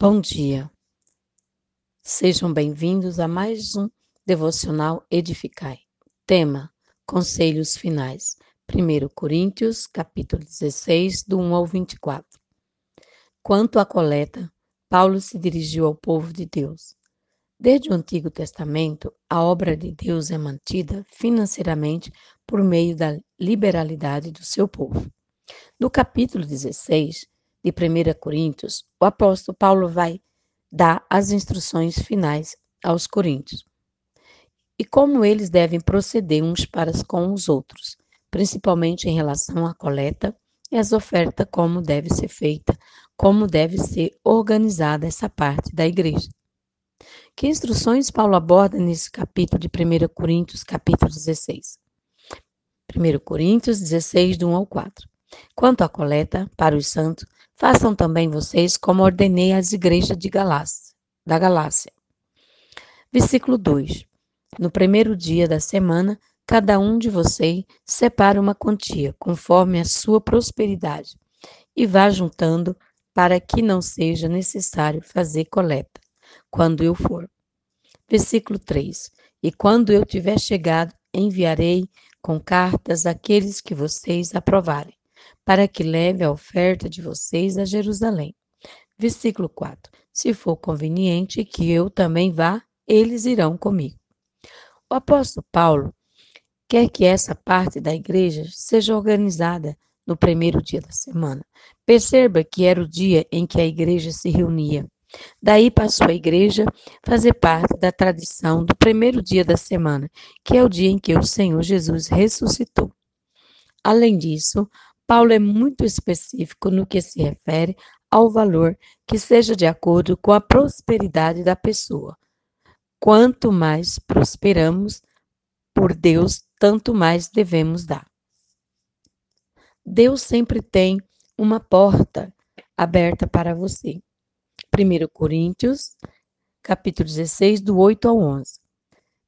Bom dia. Sejam bem-vindos a mais um devocional Edificai. Tema: Conselhos finais. 1 Coríntios, capítulo 16, do 1 ao 24. Quanto à coleta, Paulo se dirigiu ao povo de Deus. Desde o Antigo Testamento, a obra de Deus é mantida financeiramente por meio da liberalidade do seu povo. No capítulo 16, de 1 Coríntios, o apóstolo Paulo vai dar as instruções finais aos coríntios e como eles devem proceder uns para com os outros, principalmente em relação à coleta e às ofertas, como deve ser feita, como deve ser organizada essa parte da igreja. Que instruções Paulo aborda nesse capítulo de 1 Coríntios, capítulo 16? 1 Coríntios 16, do 1 ao 4. Quanto à coleta para os santos, façam também vocês como ordenei às igrejas Galácia, da Galácia. Versículo 2. No primeiro dia da semana, cada um de vocês separa uma quantia, conforme a sua prosperidade, e vá juntando para que não seja necessário fazer coleta, quando eu for. Versículo 3. E quando eu tiver chegado, enviarei com cartas aqueles que vocês aprovarem para que leve a oferta de vocês a Jerusalém. Versículo 4. Se for conveniente que eu também vá, eles irão comigo. O apóstolo Paulo quer que essa parte da igreja seja organizada no primeiro dia da semana. Perceba que era o dia em que a igreja se reunia. Daí passou a igreja fazer parte da tradição do primeiro dia da semana, que é o dia em que o Senhor Jesus ressuscitou. Além disso, Paulo é muito específico no que se refere ao valor que seja de acordo com a prosperidade da pessoa. Quanto mais prosperamos por Deus, tanto mais devemos dar. Deus sempre tem uma porta aberta para você. 1 Coríntios, capítulo 16, do 8 ao 11.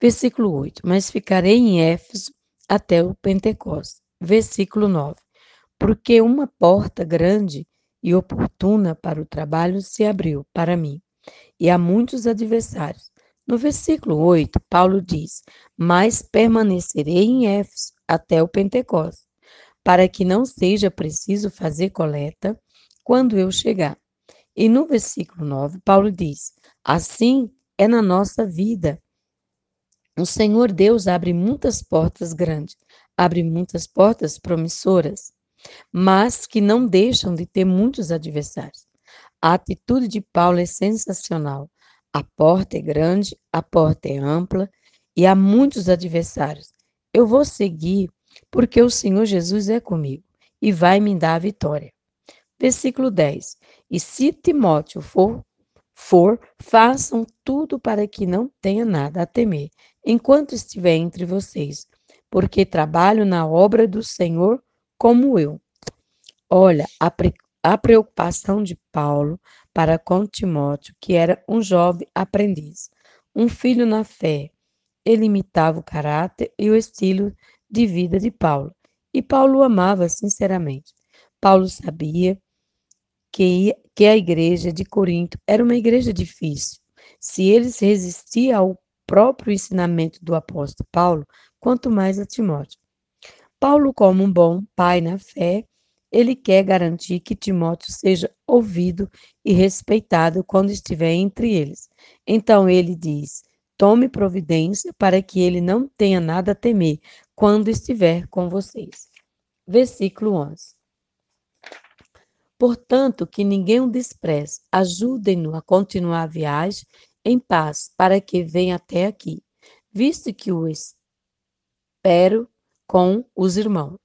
Versículo 8. Mas ficarei em Éfeso até o Pentecostes. Versículo 9 porque uma porta grande e oportuna para o trabalho se abriu para mim, e há muitos adversários. No versículo 8, Paulo diz: Mas permanecerei em Éfeso até o Pentecostes, para que não seja preciso fazer coleta quando eu chegar. E no versículo 9, Paulo diz: Assim é na nossa vida. O Senhor Deus abre muitas portas grandes, abre muitas portas promissoras mas que não deixam de ter muitos adversários. A atitude de Paulo é sensacional. A porta é grande, a porta é ampla e há muitos adversários. Eu vou seguir porque o Senhor Jesus é comigo e vai me dar a vitória. Versículo 10. E se Timóteo for, for, façam tudo para que não tenha nada a temer, enquanto estiver entre vocês, porque trabalho na obra do Senhor como eu. Olha, a, pre a preocupação de Paulo para com Timóteo, que era um jovem aprendiz, um filho na fé. Ele imitava o caráter e o estilo de vida de Paulo, e Paulo o amava sinceramente. Paulo sabia que, que a igreja de Corinto era uma igreja difícil. Se eles resistiam ao próprio ensinamento do apóstolo Paulo, quanto mais a Timóteo. Paulo, como um bom pai na fé, ele quer garantir que Timóteo seja ouvido e respeitado quando estiver entre eles. Então ele diz: tome providência para que ele não tenha nada a temer quando estiver com vocês. Versículo 11. Portanto, que ninguém o despreze, ajudem-no a continuar a viagem em paz, para que venha até aqui, visto que o espero com os irmãos.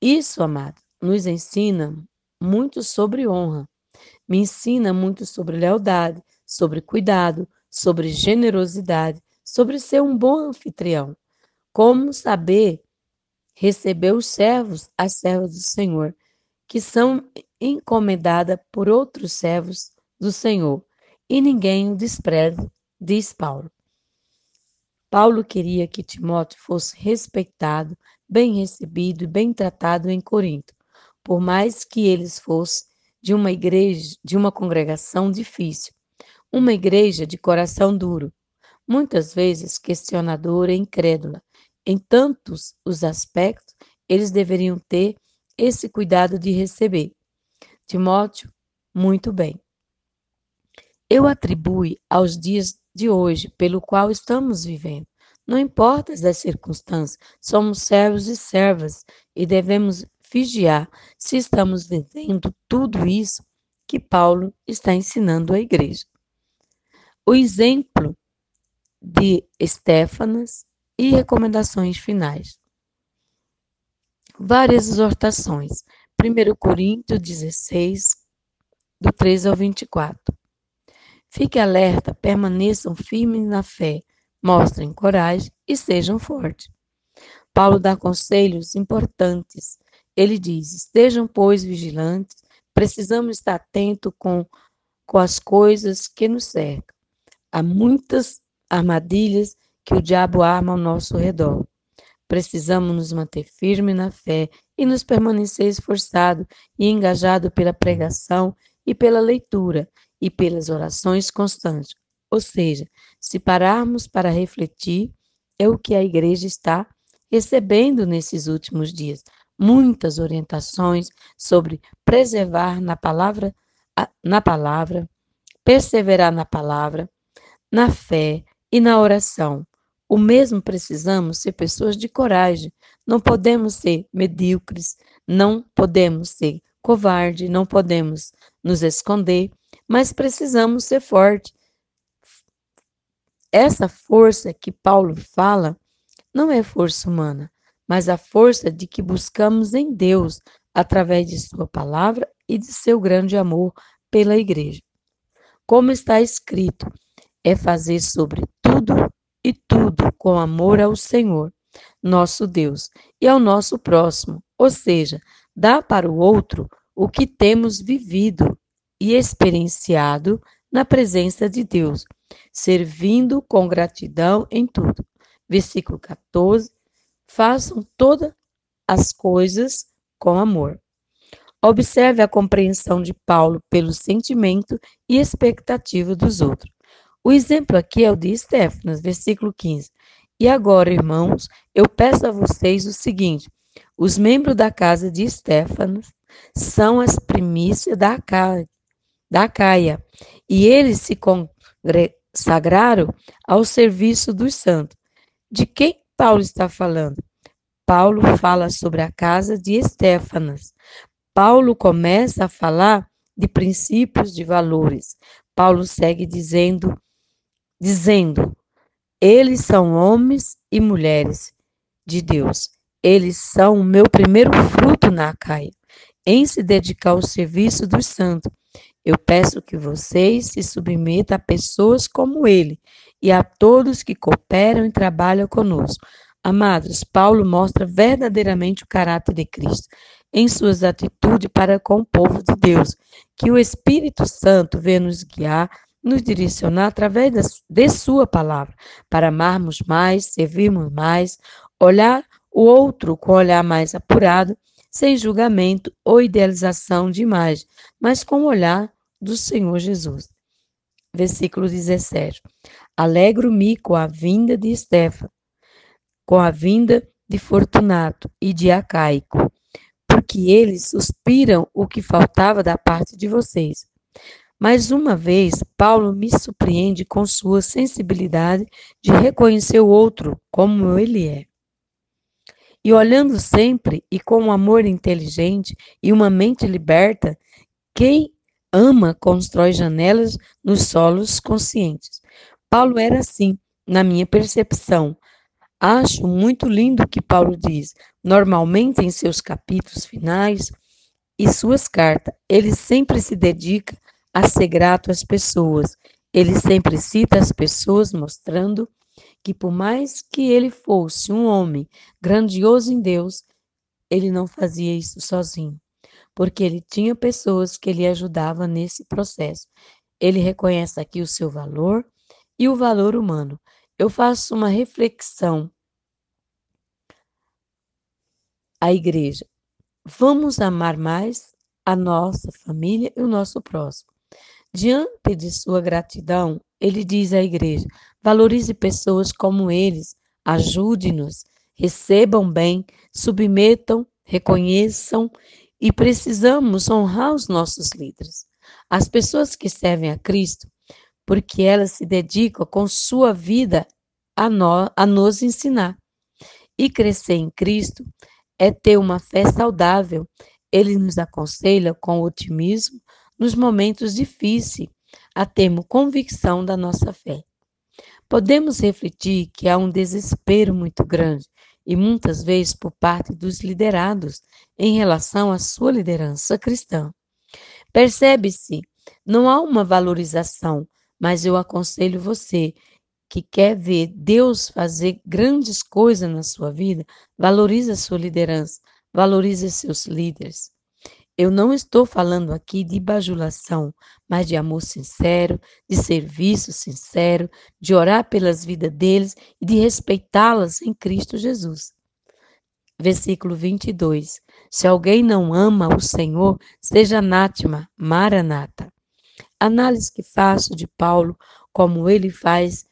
Isso, amado, nos ensina muito sobre honra. Me ensina muito sobre lealdade, sobre cuidado, sobre generosidade, sobre ser um bom anfitrião. Como saber receber os servos, as servas do Senhor, que são encomendadas por outros servos do Senhor, e ninguém o despreze, diz Paulo. Paulo queria que Timóteo fosse respeitado, bem recebido e bem tratado em Corinto, por mais que eles fossem de uma igreja, de uma congregação difícil, uma igreja de coração duro, muitas vezes questionadora e incrédula. Em tantos os aspectos, eles deveriam ter esse cuidado de receber. Timóteo, muito bem. Eu atribuo aos dias de hoje, pelo qual estamos vivendo. Não importa as circunstâncias, somos servos e servas e devemos vigiar se estamos vivendo tudo isso que Paulo está ensinando à igreja. O exemplo de Estéfanas e recomendações finais. Várias exortações. 1 Coríntios 16, do 13 ao 24. Fique alerta, permaneçam firmes na fé, mostrem coragem e sejam fortes. Paulo dá conselhos importantes. Ele diz: estejam, pois, vigilantes, precisamos estar atentos com, com as coisas que nos cercam. Há muitas armadilhas que o diabo arma ao nosso redor. Precisamos nos manter firmes na fé e nos permanecer esforçados e engajados pela pregação e pela leitura e pelas orações constantes. Ou seja, se pararmos para refletir, é o que a igreja está recebendo nesses últimos dias. Muitas orientações sobre preservar na palavra, na palavra, perseverar na palavra, na fé e na oração. O mesmo precisamos ser pessoas de coragem. Não podemos ser medíocres, não podemos ser covardes, não podemos nos esconder, mas precisamos ser fortes essa força que Paulo fala não é força humana, mas a força de que buscamos em Deus através de Sua palavra e de seu grande amor pela Igreja. Como está escrito, é fazer sobre tudo e tudo com amor ao Senhor, nosso Deus, e ao nosso próximo, ou seja, dar para o outro o que temos vivido e experienciado na presença de Deus, servindo com gratidão em tudo. Versículo 14. Façam todas as coisas com amor. Observe a compreensão de Paulo pelo sentimento e expectativa dos outros. O exemplo aqui é o de Estéfanas, versículo 15. E agora, irmãos, eu peço a vocês o seguinte: os membros da casa de Estéfanas são as primícias da Caia, da Caia e eles se consagraram ao serviço dos santos. De quem Paulo está falando? Paulo fala sobre a casa de Estéfanas. Paulo começa a falar de princípios de valores. Paulo segue dizendo, dizendo: eles são homens e mulheres de Deus. Eles são o meu primeiro fruto na Acaia, em se dedicar ao serviço dos santos. Eu peço que vocês se submetam a pessoas como ele e a todos que cooperam e trabalham conosco. Amados, Paulo mostra verdadeiramente o caráter de Cristo em suas atitudes para com o povo de Deus. Que o Espírito Santo venha nos guiar, nos direcionar através de Sua palavra, para amarmos mais, servirmos mais, olhar o outro com olhar mais apurado, sem julgamento ou idealização de imagem, mas com olhar do Senhor Jesus. Versículo 17. Alegro-me com a vinda de Estefa, com a vinda de Fortunato e de Acaico, porque eles suspiram o que faltava da parte de vocês. Mais uma vez, Paulo me surpreende com sua sensibilidade de reconhecer o outro como ele é. E olhando sempre e com um amor inteligente e uma mente liberta, quem ama constrói janelas nos solos conscientes. Paulo era assim, na minha percepção. Acho muito lindo o que Paulo diz. Normalmente, em seus capítulos finais e suas cartas, ele sempre se dedica a ser grato às pessoas. Ele sempre cita as pessoas, mostrando que, por mais que ele fosse um homem grandioso em Deus, ele não fazia isso sozinho porque ele tinha pessoas que ele ajudava nesse processo. Ele reconhece aqui o seu valor e o valor humano. Eu faço uma reflexão à igreja. Vamos amar mais a nossa família e o nosso próximo. Diante de sua gratidão, ele diz à igreja: valorize pessoas como eles, ajude-nos, recebam bem, submetam, reconheçam e precisamos honrar os nossos líderes. As pessoas que servem a Cristo, porque elas se dedicam com sua vida a, nós, a nos ensinar. E crescer em Cristo é ter uma fé saudável. Ele nos aconselha com otimismo nos momentos difíceis a termos convicção da nossa fé. Podemos refletir que há um desespero muito grande e muitas vezes por parte dos liderados em relação à sua liderança cristã. Percebe-se, não há uma valorização, mas eu aconselho você que quer ver Deus fazer grandes coisas na sua vida, valorize a sua liderança, valorize seus líderes. Eu não estou falando aqui de bajulação, mas de amor sincero, de serviço sincero, de orar pelas vidas deles e de respeitá-las em Cristo Jesus. Versículo 22. Se alguém não ama o Senhor, seja anátema, maranata. Análise que faço de Paulo, como ele faz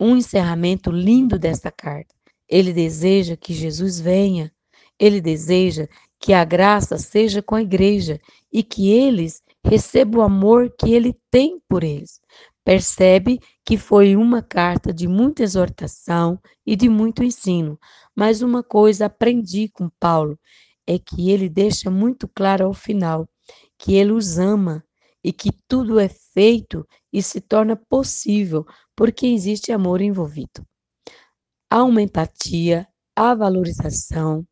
um encerramento lindo desta carta. Ele deseja que Jesus venha, ele deseja que a graça seja com a igreja e que eles recebam o amor que ele tem por eles. Percebe que foi uma carta de muita exortação e de muito ensino, mas uma coisa aprendi com Paulo é que ele deixa muito claro ao final que ele os ama e que tudo é feito e se torna possível porque existe amor envolvido. Há uma empatia, há valorização,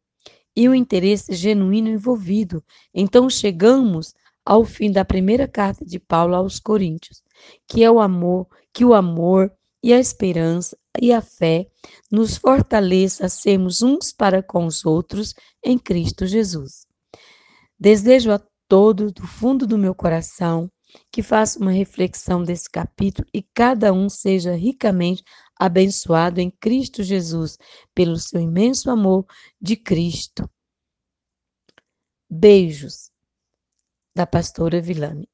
e o interesse genuíno envolvido. Então chegamos ao fim da primeira carta de Paulo aos Coríntios, que é o amor, que o amor e a esperança e a fé nos fortaleça a sermos uns para com os outros em Cristo Jesus. Desejo a todos do fundo do meu coração que faça uma reflexão desse capítulo e cada um seja ricamente abençoado em Cristo Jesus, pelo seu imenso amor de Cristo. Beijos, da pastora Vilane.